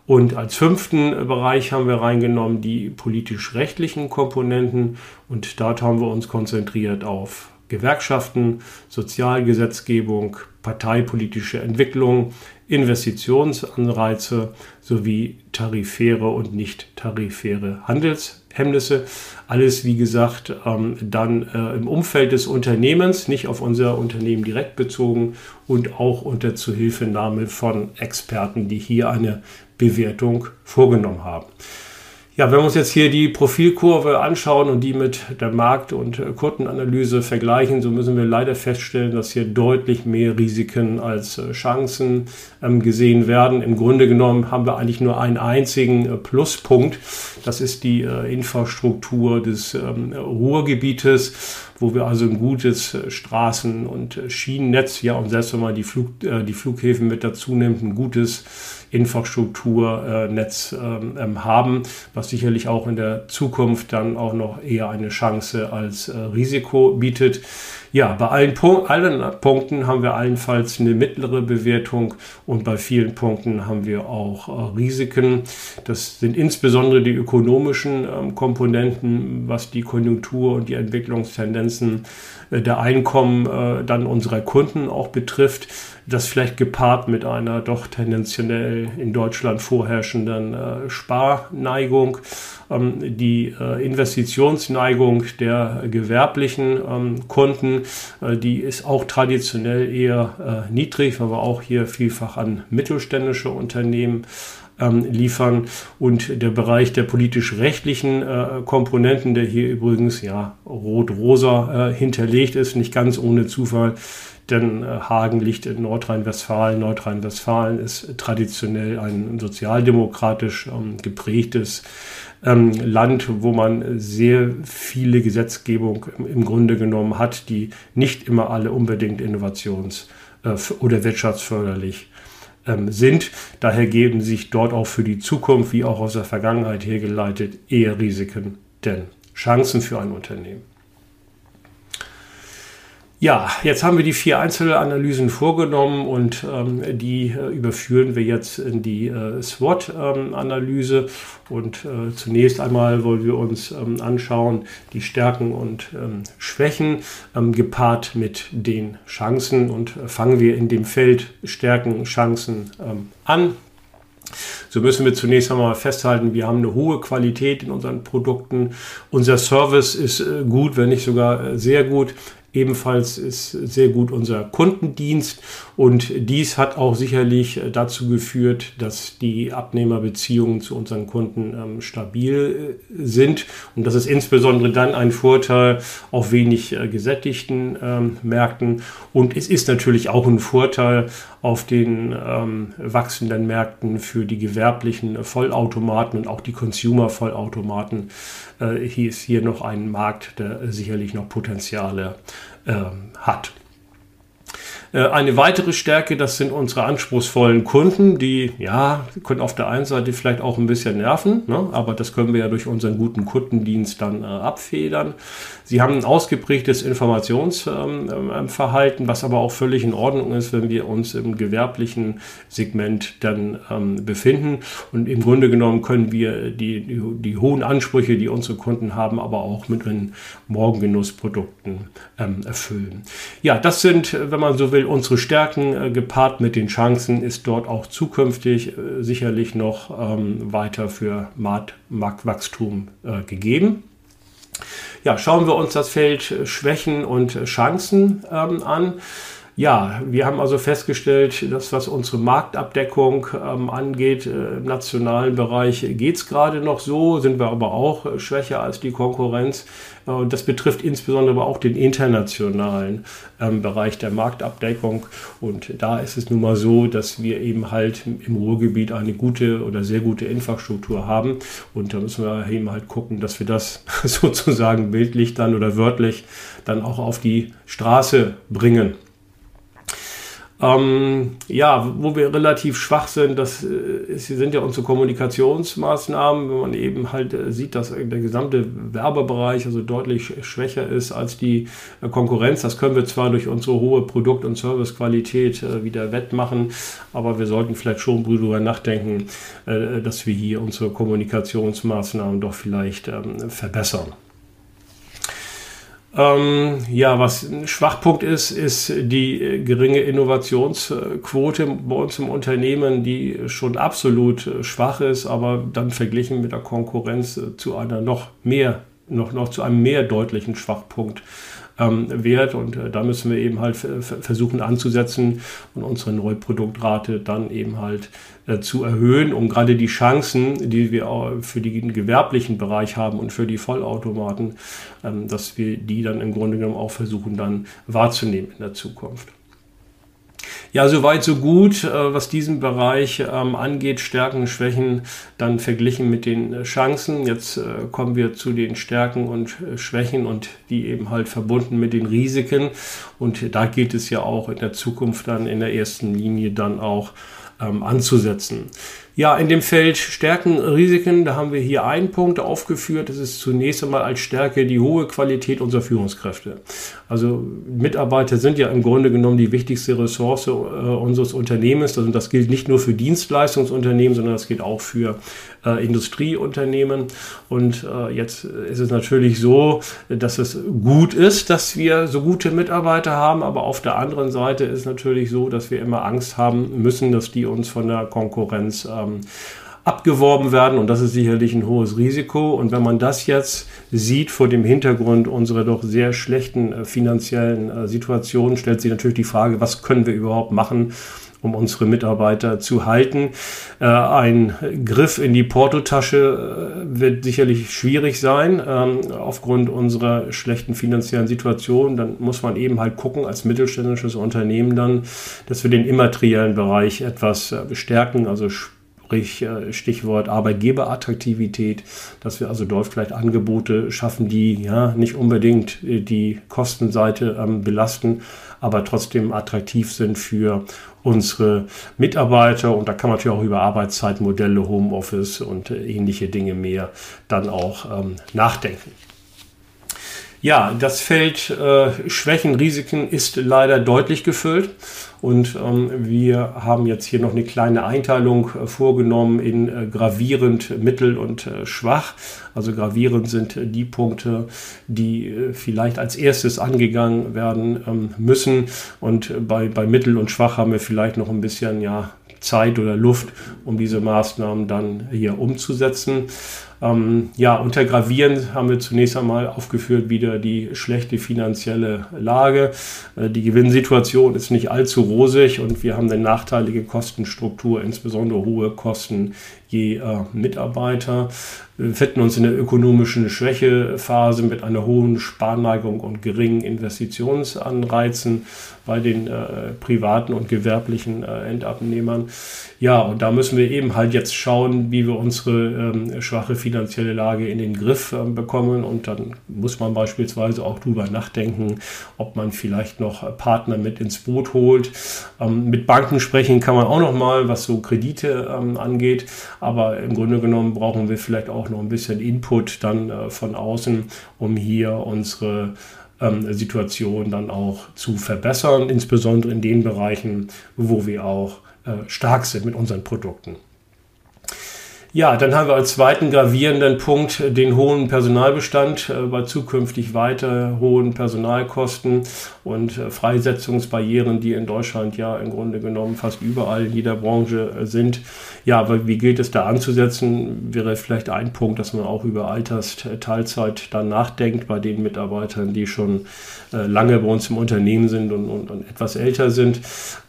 Und als fünften Bereich haben wir reingenommen die politisch-rechtlichen Komponenten und dort haben wir uns konzentriert auf Gewerkschaften, Sozialgesetzgebung, parteipolitische Entwicklung, Investitionsanreize sowie tarifäre und nicht tarifäre Handelshemmnisse. Alles, wie gesagt, ähm, dann äh, im Umfeld des Unternehmens, nicht auf unser Unternehmen direkt bezogen und auch unter Zuhilfenahme von Experten, die hier eine Bewertung vorgenommen haben. Ja, wenn wir uns jetzt hier die Profilkurve anschauen und die mit der Markt- und Kundenanalyse vergleichen, so müssen wir leider feststellen, dass hier deutlich mehr Risiken als äh, Chancen ähm, gesehen werden. Im Grunde genommen haben wir eigentlich nur einen einzigen äh, Pluspunkt. Das ist die äh, Infrastruktur des ähm, Ruhrgebietes wo wir also ein gutes Straßen- und Schienennetz, ja, und selbst wenn man die, Flug, äh, die Flughäfen mit dazu nimmt, ein gutes Infrastrukturnetz ähm, ähm, haben, was sicherlich auch in der Zukunft dann auch noch eher eine Chance als äh, Risiko bietet. Ja, bei allen, Punk allen Punkten haben wir allenfalls eine mittlere Bewertung und bei vielen Punkten haben wir auch äh, Risiken. Das sind insbesondere die ökonomischen ähm, Komponenten, was die Konjunktur und die Entwicklungstendenzen äh, der Einkommen äh, dann unserer Kunden auch betrifft. Das vielleicht gepaart mit einer doch tendenziell in Deutschland vorherrschenden äh, Sparneigung ähm, die äh, Investitionsneigung der gewerblichen ähm, Kunden, äh, die ist auch traditionell eher äh, niedrig, wir auch hier vielfach an mittelständische Unternehmen ähm, liefern. Und der Bereich der politisch-rechtlichen äh, Komponenten, der hier übrigens ja rot-rosa äh, hinterlegt ist, nicht ganz ohne Zufall, denn äh, Hagen liegt in Nordrhein-Westfalen. Nordrhein-Westfalen ist traditionell ein sozialdemokratisch ähm, geprägtes ähm, Land, wo man sehr viele Gesetzgebung im Grunde genommen hat, die nicht immer alle unbedingt innovations- äh, oder wirtschaftsförderlich ähm, sind. Daher geben sich dort auch für die Zukunft, wie auch aus der Vergangenheit hergeleitet, eher Risiken denn Chancen für ein Unternehmen. Ja, jetzt haben wir die vier Einzelanalysen vorgenommen und ähm, die äh, überführen wir jetzt in die äh, SWOT-Analyse. Ähm, und äh, zunächst einmal wollen wir uns ähm, anschauen die Stärken und ähm, Schwächen ähm, gepaart mit den Chancen. Und äh, fangen wir in dem Feld Stärken, Chancen ähm, an. So müssen wir zunächst einmal festhalten, wir haben eine hohe Qualität in unseren Produkten. Unser Service ist äh, gut, wenn nicht sogar äh, sehr gut. Ebenfalls ist sehr gut unser Kundendienst und dies hat auch sicherlich dazu geführt, dass die Abnehmerbeziehungen zu unseren Kunden ähm, stabil äh, sind. Und das ist insbesondere dann ein Vorteil auf wenig äh, gesättigten ähm, Märkten. Und es ist natürlich auch ein Vorteil auf den ähm, wachsenden Märkten für die gewerblichen Vollautomaten und auch die Consumer-Vollautomaten. Äh, hier ist hier noch ein Markt, der sicherlich noch Potenziale äh, hat. Eine weitere Stärke, das sind unsere anspruchsvollen Kunden, die ja können auf der einen Seite vielleicht auch ein bisschen nerven, ne? aber das können wir ja durch unseren guten Kundendienst dann äh, abfedern. Sie haben ein ausgeprägtes Informationsverhalten, ähm, was aber auch völlig in Ordnung ist, wenn wir uns im gewerblichen Segment dann ähm, befinden. Und im Grunde genommen können wir die, die, die, hohen Ansprüche, die unsere Kunden haben, aber auch mit den Morgengenussprodukten ähm, erfüllen. Ja, das sind, wenn man so will, unsere Stärken äh, gepaart mit den Chancen, ist dort auch zukünftig äh, sicherlich noch ähm, weiter für Marktwachstum äh, gegeben. Ja, schauen wir uns das Feld äh, Schwächen und Chancen ähm, an. Ja, wir haben also festgestellt, dass was unsere Marktabdeckung ähm, angeht, äh, im nationalen Bereich geht es gerade noch so, sind wir aber auch äh, schwächer als die Konkurrenz. Äh, und das betrifft insbesondere aber auch den internationalen ähm, Bereich der Marktabdeckung. Und da ist es nun mal so, dass wir eben halt im Ruhrgebiet eine gute oder sehr gute Infrastruktur haben. Und da müssen wir eben halt gucken, dass wir das sozusagen bildlich dann oder wörtlich dann auch auf die Straße bringen. Ähm, ja, wo wir relativ schwach sind, das äh, sind ja unsere Kommunikationsmaßnahmen, wenn man eben halt äh, sieht, dass der gesamte Werbebereich also deutlich schwächer ist als die äh, Konkurrenz. Das können wir zwar durch unsere hohe Produkt- und Servicequalität äh, wieder wettmachen, aber wir sollten vielleicht schon darüber nachdenken, äh, dass wir hier unsere Kommunikationsmaßnahmen doch vielleicht ähm, verbessern. Ähm, ja, was ein Schwachpunkt ist, ist die äh, geringe Innovationsquote bei uns im Unternehmen, die schon absolut äh, schwach ist, aber dann verglichen mit der Konkurrenz äh, zu einer noch mehr, noch, noch zu einem mehr deutlichen Schwachpunkt ähm, wert. Und äh, da müssen wir eben halt versuchen anzusetzen und unsere Neuproduktrate dann eben halt äh, zu erhöhen, um gerade die Chancen, die wir auch für den gewerblichen Bereich haben und für die Vollautomaten, ähm, dass wir die dann im Grunde genommen auch versuchen dann wahrzunehmen in der Zukunft. Ja, soweit, so gut, äh, was diesen Bereich ähm, angeht, Stärken, Schwächen, dann verglichen mit den äh, Chancen. Jetzt äh, kommen wir zu den Stärken und Schwächen und die eben halt verbunden mit den Risiken. Und da geht es ja auch in der Zukunft dann in der ersten Linie dann auch ähm, anzusetzen. Ja, in dem Feld Stärken, Risiken, da haben wir hier einen Punkt aufgeführt. Das ist zunächst einmal als Stärke die hohe Qualität unserer Führungskräfte. Also Mitarbeiter sind ja im Grunde genommen die wichtigste Ressource äh, unseres Unternehmens. Also das gilt nicht nur für Dienstleistungsunternehmen, sondern das gilt auch für äh, Industrieunternehmen. Und äh, jetzt ist es natürlich so, dass es gut ist, dass wir so gute Mitarbeiter haben, aber auf der anderen Seite ist natürlich so, dass wir immer Angst haben müssen, dass die uns von der Konkurrenz ähm, abgeworben werden und das ist sicherlich ein hohes Risiko. Und wenn man das jetzt sieht vor dem Hintergrund unserer doch sehr schlechten äh, finanziellen äh, Situation, stellt sich natürlich die Frage, was können wir überhaupt machen, um unsere Mitarbeiter zu halten. Äh, ein Griff in die Portotasche äh, wird sicherlich schwierig sein ähm, aufgrund unserer schlechten finanziellen Situation. Dann muss man eben halt gucken als mittelständisches Unternehmen dann, dass wir den immateriellen Bereich etwas äh, bestärken, also sprich Stichwort Arbeitgeberattraktivität, dass wir also dort vielleicht Angebote schaffen, die ja nicht unbedingt die Kostenseite ähm, belasten, aber trotzdem attraktiv sind für unsere Mitarbeiter. Und da kann man natürlich auch über Arbeitszeitmodelle, Homeoffice und äh, ähnliche Dinge mehr dann auch ähm, nachdenken. Ja, das Feld äh, Schwächen, Risiken ist leider deutlich gefüllt. Und ähm, wir haben jetzt hier noch eine kleine Einteilung äh, vorgenommen in äh, gravierend, mittel und äh, schwach. Also gravierend sind die Punkte, die äh, vielleicht als erstes angegangen werden ähm, müssen. Und bei, bei mittel und schwach haben wir vielleicht noch ein bisschen ja, Zeit oder Luft, um diese Maßnahmen dann hier umzusetzen. Ähm, ja, unter Gravieren haben wir zunächst einmal aufgeführt wieder die schlechte finanzielle Lage. Äh, die Gewinnsituation ist nicht allzu rosig und wir haben eine nachteilige Kostenstruktur, insbesondere hohe Kosten je äh, Mitarbeiter. Wir befinden uns in der ökonomischen Schwächephase mit einer hohen Sparneigung und geringen Investitionsanreizen bei den äh, privaten und gewerblichen äh, Endabnehmern. Ja, und da müssen wir eben halt jetzt schauen, wie wir unsere ähm, schwache finanzielle Lage in den Griff äh, bekommen. Und dann muss man beispielsweise auch drüber nachdenken, ob man vielleicht noch Partner mit ins Boot holt. Ähm, mit Banken sprechen kann man auch noch mal, was so Kredite ähm, angeht. Aber im Grunde genommen brauchen wir vielleicht auch noch ein bisschen Input dann äh, von außen, um hier unsere ähm, Situation dann auch zu verbessern, insbesondere in den Bereichen, wo wir auch äh, stark sind mit unseren Produkten. Ja, dann haben wir als zweiten gravierenden Punkt den hohen Personalbestand äh, bei zukünftig weiter hohen Personalkosten und äh, Freisetzungsbarrieren, die in Deutschland ja im Grunde genommen fast überall in jeder Branche äh, sind. Ja, aber wie gilt es da anzusetzen? Wäre vielleicht ein Punkt, dass man auch über Altersteilzeit dann nachdenkt bei den Mitarbeitern, die schon lange bei uns im Unternehmen sind und, und, und etwas älter sind.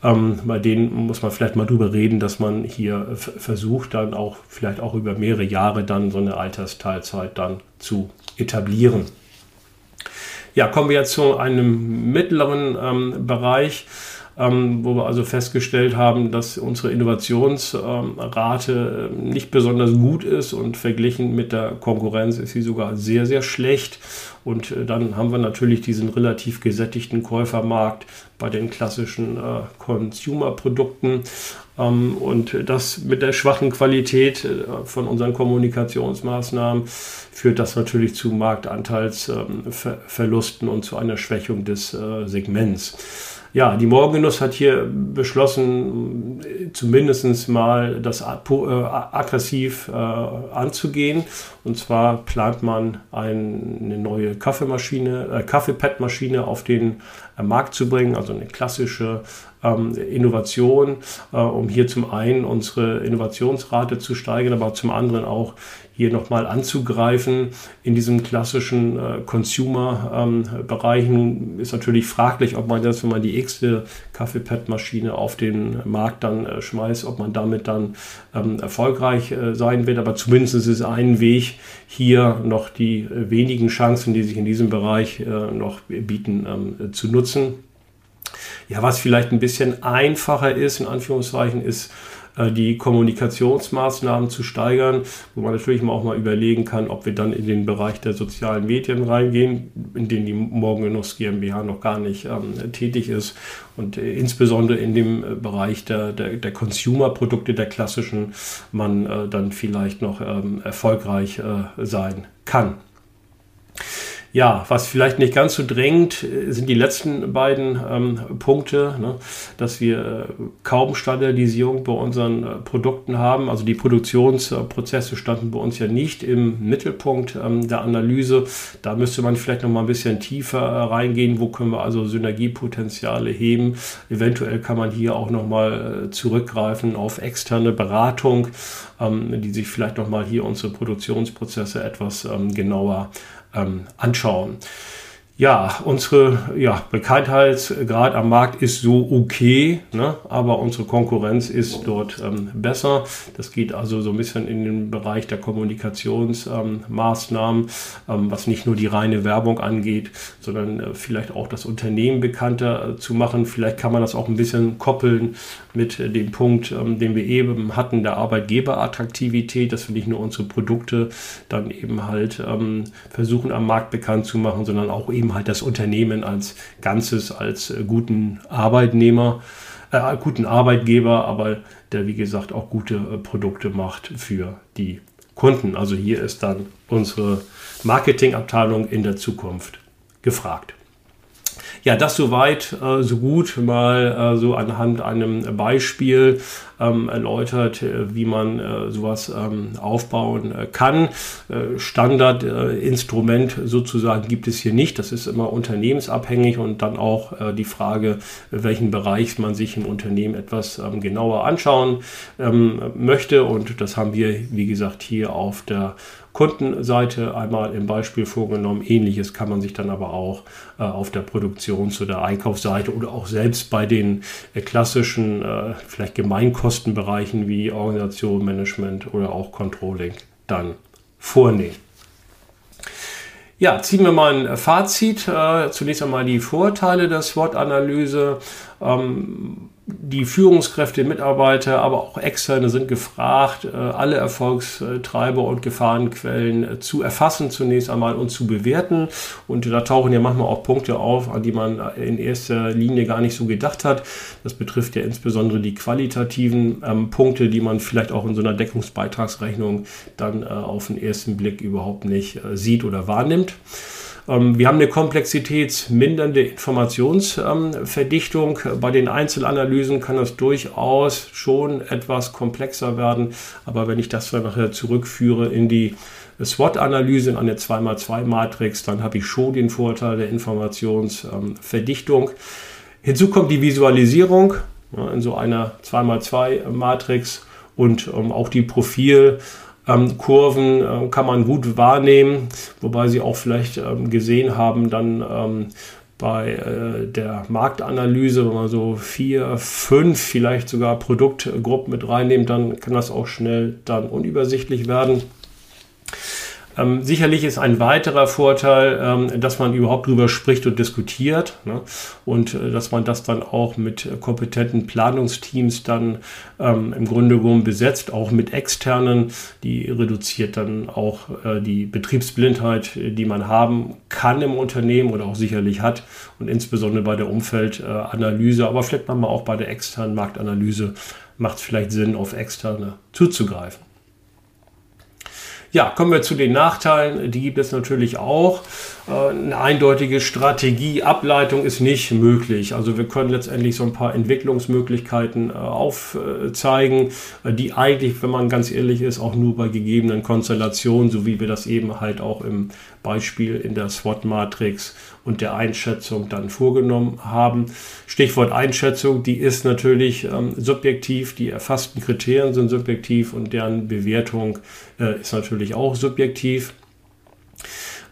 Ähm, bei denen muss man vielleicht mal drüber reden, dass man hier versucht, dann auch vielleicht vielleicht auch über mehrere Jahre dann so eine Altersteilzeit dann zu etablieren. Ja, kommen wir jetzt zu einem mittleren ähm, Bereich, ähm, wo wir also festgestellt haben, dass unsere Innovationsrate ähm, nicht besonders gut ist und verglichen mit der Konkurrenz ist sie sogar sehr, sehr schlecht. Und äh, dann haben wir natürlich diesen relativ gesättigten Käufermarkt bei den klassischen äh, Consumer-Produkten. Ähm, und das mit der schwachen Qualität äh, von unseren Kommunikationsmaßnahmen führt das natürlich zu Marktanteilsverlusten ähm, und zu einer Schwächung des äh, Segments. Ja, die Morgengenuss hat hier beschlossen, zumindest mal das aggressiv äh, anzugehen. Und zwar plant man eine neue Kaffeemaschine, äh, Kaffeepad-Maschine auf den äh, Markt zu bringen, also eine klassische ähm, Innovation, äh, um hier zum einen unsere Innovationsrate zu steigern, aber zum anderen auch hier nochmal anzugreifen in diesem klassischen äh, Consumer-Bereich. Ähm, Nun ist natürlich fraglich, ob man das, wenn man die x-te Kaffeepad-Maschine auf den Markt dann äh, schmeißt, ob man damit dann ähm, erfolgreich äh, sein wird. Aber zumindest ist es ein Weg, hier noch die äh, wenigen Chancen, die sich in diesem Bereich äh, noch bieten, ähm, zu nutzen. Ja, was vielleicht ein bisschen einfacher ist, in Anführungszeichen, ist äh, die Kommunikationsmaßnahmen zu steigern, wo man natürlich auch mal überlegen kann, ob wir dann in den Bereich der sozialen Medien reingehen, in denen die Morgengenuss GmbH noch gar nicht ähm, tätig ist und äh, insbesondere in dem äh, Bereich der, der, der Consumer-Produkte, der klassischen, man äh, dann vielleicht noch ähm, erfolgreich äh, sein kann. Ja, was vielleicht nicht ganz so drängend äh, sind die letzten beiden ähm, Punkte, ne? dass wir äh, kaum Standardisierung bei unseren äh, Produkten haben. Also die Produktionsprozesse standen bei uns ja nicht im Mittelpunkt ähm, der Analyse. Da müsste man vielleicht noch mal ein bisschen tiefer äh, reingehen. Wo können wir also Synergiepotenziale heben? Eventuell kann man hier auch noch mal äh, zurückgreifen auf externe Beratung, ähm, die sich vielleicht noch mal hier unsere Produktionsprozesse etwas ähm, genauer ähm, anschauen. Ja, unsere ja, Bekanntheitsgrad am Markt ist so okay, ne? aber unsere Konkurrenz ist dort ähm, besser. Das geht also so ein bisschen in den Bereich der Kommunikationsmaßnahmen, ähm, ähm, was nicht nur die reine Werbung angeht, sondern äh, vielleicht auch das Unternehmen bekannter äh, zu machen. Vielleicht kann man das auch ein bisschen koppeln mit äh, dem Punkt, ähm, den wir eben hatten, der Arbeitgeberattraktivität, dass wir nicht nur unsere Produkte dann eben halt ähm, versuchen am Markt bekannt zu machen, sondern auch eben halt das Unternehmen als Ganzes, als äh, guten Arbeitnehmer, äh, guten Arbeitgeber, aber der wie gesagt auch gute äh, Produkte macht für die Kunden. Also hier ist dann unsere Marketingabteilung in der Zukunft gefragt. Ja, das soweit, äh, so gut, mal äh, so anhand einem Beispiel ähm, erläutert, äh, wie man äh, sowas ähm, aufbauen äh, kann. Äh, Standardinstrument sozusagen gibt es hier nicht. Das ist immer unternehmensabhängig und dann auch die Frage, welchen Bereich man sich im Unternehmen etwas ähm, genauer anschauen ähm, möchte. Und das haben wir, wie gesagt, hier auf der Kundenseite einmal im Beispiel vorgenommen. Ähnliches kann man sich dann aber auch äh, auf der Produktions- oder Einkaufsseite oder auch selbst bei den äh, klassischen, äh, vielleicht Gemeinkostenbereichen wie Organisation, Management oder auch Controlling dann vornehmen. Ja, ziehen wir mal ein Fazit. Äh, zunächst einmal die Vorteile der SWOT-Analyse. Ähm, die Führungskräfte, Mitarbeiter, aber auch Externe sind gefragt, äh, alle Erfolgstreiber und Gefahrenquellen äh, zu erfassen zunächst einmal und zu bewerten. Und da tauchen ja manchmal auch Punkte auf, an die man in erster Linie gar nicht so gedacht hat. Das betrifft ja insbesondere die qualitativen ähm, Punkte, die man vielleicht auch in so einer Deckungsbeitragsrechnung dann äh, auf den ersten Blick überhaupt nicht äh, sieht oder wahrnimmt. Ähm, wir haben eine komplexitätsmindernde Informationsverdichtung. Bei den Einzelanalysen kann das durchaus schon etwas komplexer werden. Aber wenn ich das nachher zurückführe in die SWOT-Analyse, in eine 2x2-Matrix, dann habe ich schon den Vorteil der Informationsverdichtung. Hinzu kommt die Visualisierung in so einer 2x2-Matrix und ähm, auch die Profil- ähm, Kurven äh, kann man gut wahrnehmen, wobei Sie auch vielleicht ähm, gesehen haben, dann ähm, bei äh, der Marktanalyse, wenn man so vier, fünf, vielleicht sogar Produktgruppen mit reinnimmt, dann kann das auch schnell dann unübersichtlich werden. Ähm, sicherlich ist ein weiterer Vorteil, ähm, dass man überhaupt darüber spricht und diskutiert ne? und äh, dass man das dann auch mit kompetenten Planungsteams dann ähm, im Grunde genommen besetzt, auch mit externen. Die reduziert dann auch äh, die Betriebsblindheit, die man haben kann im Unternehmen oder auch sicherlich hat und insbesondere bei der Umfeldanalyse, aber vielleicht manchmal auch bei der externen Marktanalyse macht es vielleicht Sinn, auf externe zuzugreifen. Ja, kommen wir zu den Nachteilen. Die gibt es natürlich auch. Äh, eine eindeutige Strategieableitung ist nicht möglich. Also wir können letztendlich so ein paar Entwicklungsmöglichkeiten äh, aufzeigen, äh, die eigentlich, wenn man ganz ehrlich ist, auch nur bei gegebenen Konstellationen, so wie wir das eben halt auch im Beispiel in der SWOT-Matrix und der Einschätzung dann vorgenommen haben. Stichwort Einschätzung, die ist natürlich ähm, subjektiv, die erfassten Kriterien sind subjektiv und deren Bewertung äh, ist natürlich auch subjektiv.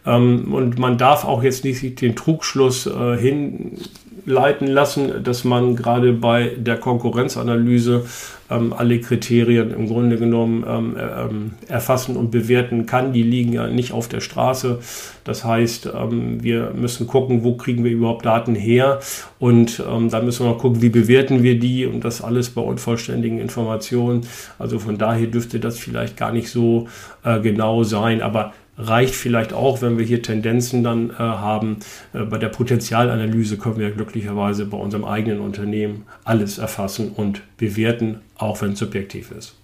Ähm, und man darf auch jetzt nicht den Trugschluss äh, hinleiten lassen, dass man gerade bei der Konkurrenzanalyse ähm, alle Kriterien im Grunde genommen ähm, ähm, erfassen und bewerten kann. Die liegen ja nicht auf der Straße. Das heißt, wir müssen gucken, wo kriegen wir überhaupt Daten her und ähm, da müssen wir noch gucken, wie bewerten wir die und das alles bei unvollständigen Informationen. Also von daher dürfte das vielleicht gar nicht so äh, genau sein, aber reicht vielleicht auch, wenn wir hier Tendenzen dann äh, haben. Äh, bei der Potenzialanalyse können wir glücklicherweise bei unserem eigenen Unternehmen alles erfassen und bewerten, auch wenn es subjektiv ist.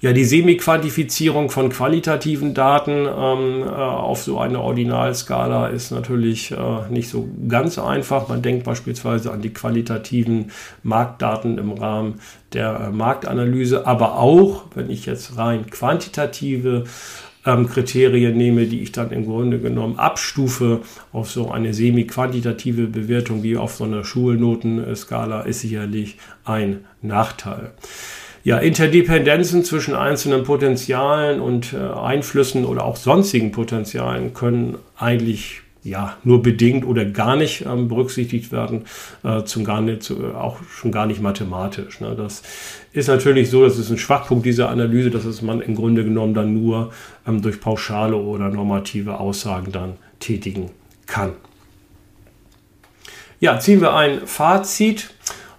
Ja, die Semi-Quantifizierung von qualitativen Daten ähm, äh, auf so einer Ordinalskala ist natürlich äh, nicht so ganz einfach. Man denkt beispielsweise an die qualitativen Marktdaten im Rahmen der äh, Marktanalyse, aber auch, wenn ich jetzt rein quantitative ähm, Kriterien nehme, die ich dann im Grunde genommen abstufe auf so eine semi-quantitative Bewertung wie auf so einer Schulnotenskala, ist sicherlich ein Nachteil. Ja, Interdependenzen zwischen einzelnen Potenzialen und äh, Einflüssen oder auch sonstigen Potenzialen können eigentlich ja, nur bedingt oder gar nicht ähm, berücksichtigt werden, äh, zum gar nicht, zu, auch schon gar nicht mathematisch. Ne? Das ist natürlich so, das ist ein Schwachpunkt dieser Analyse, dass es man im Grunde genommen dann nur ähm, durch pauschale oder normative Aussagen dann tätigen kann. Ja, ziehen wir ein Fazit.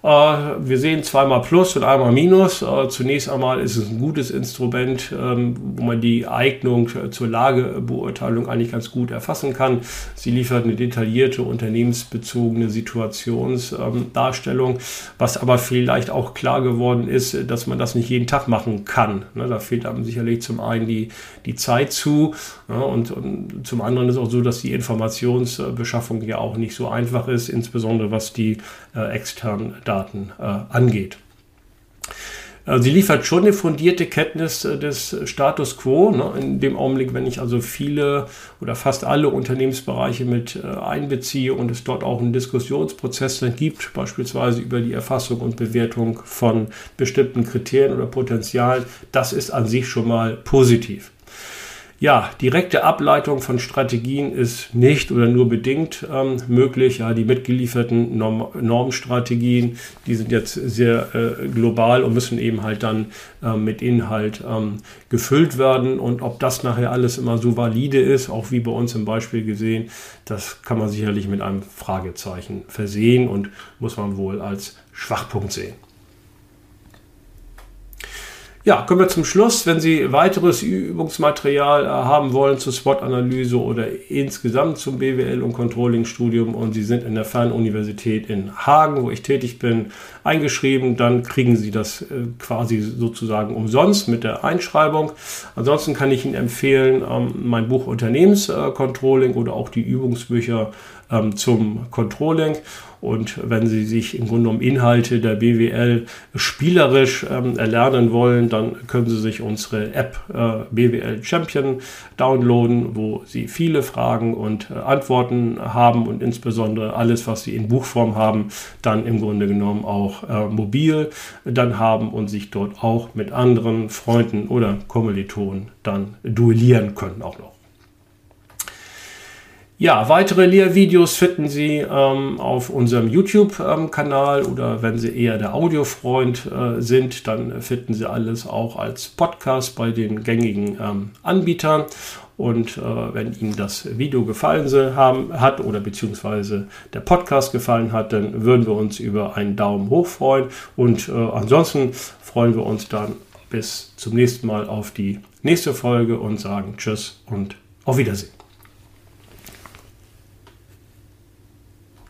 Äh, wir sehen zweimal Plus und einmal Minus. Äh, zunächst einmal ist es ein gutes Instrument, ähm, wo man die Eignung zur Lagebeurteilung eigentlich ganz gut erfassen kann. Sie liefert eine detaillierte unternehmensbezogene Situationsdarstellung, was aber vielleicht auch klar geworden ist, dass man das nicht jeden Tag machen kann. Ne, da fehlt einem sicherlich zum einen die, die Zeit zu und, und zum anderen ist auch so, dass die Informationsbeschaffung ja auch nicht so einfach ist, insbesondere was die äh, externen Daten äh, angeht. Äh, sie liefert schon eine fundierte Kenntnis äh, des Status quo. Ne? In dem Augenblick, wenn ich also viele oder fast alle Unternehmensbereiche mit äh, einbeziehe und es dort auch einen Diskussionsprozess gibt, beispielsweise über die Erfassung und Bewertung von bestimmten Kriterien oder Potenzialen, das ist an sich schon mal positiv. Ja, direkte Ableitung von Strategien ist nicht oder nur bedingt ähm, möglich. Ja, die mitgelieferten Norm Normstrategien, die sind jetzt sehr äh, global und müssen eben halt dann äh, mit Inhalt ähm, gefüllt werden. Und ob das nachher alles immer so valide ist, auch wie bei uns im Beispiel gesehen, das kann man sicherlich mit einem Fragezeichen versehen und muss man wohl als Schwachpunkt sehen. Ja, kommen wir zum Schluss. Wenn Sie weiteres Übungsmaterial äh, haben wollen zur SWOT-Analyse oder insgesamt zum BWL- und Controlling-Studium und Sie sind in der Fernuniversität in Hagen, wo ich tätig bin, eingeschrieben, dann kriegen Sie das äh, quasi sozusagen umsonst mit der Einschreibung. Ansonsten kann ich Ihnen empfehlen, ähm, mein Buch Unternehmenscontrolling oder auch die Übungsbücher ähm, zum Controlling. Und wenn Sie sich im Grunde um Inhalte der BWL spielerisch ähm, erlernen wollen, dann können Sie sich unsere App äh, BWL Champion downloaden, wo Sie viele Fragen und äh, Antworten haben und insbesondere alles, was Sie in Buchform haben, dann im Grunde genommen auch äh, mobil dann haben und sich dort auch mit anderen Freunden oder Kommilitonen dann duellieren können auch noch. Ja, weitere Lehrvideos finden Sie ähm, auf unserem YouTube-Kanal ähm, oder wenn Sie eher der Audiofreund äh, sind, dann finden Sie alles auch als Podcast bei den gängigen ähm, Anbietern. Und äh, wenn Ihnen das Video gefallen haben, hat oder beziehungsweise der Podcast gefallen hat, dann würden wir uns über einen Daumen hoch freuen. Und äh, ansonsten freuen wir uns dann bis zum nächsten Mal auf die nächste Folge und sagen Tschüss und auf Wiedersehen.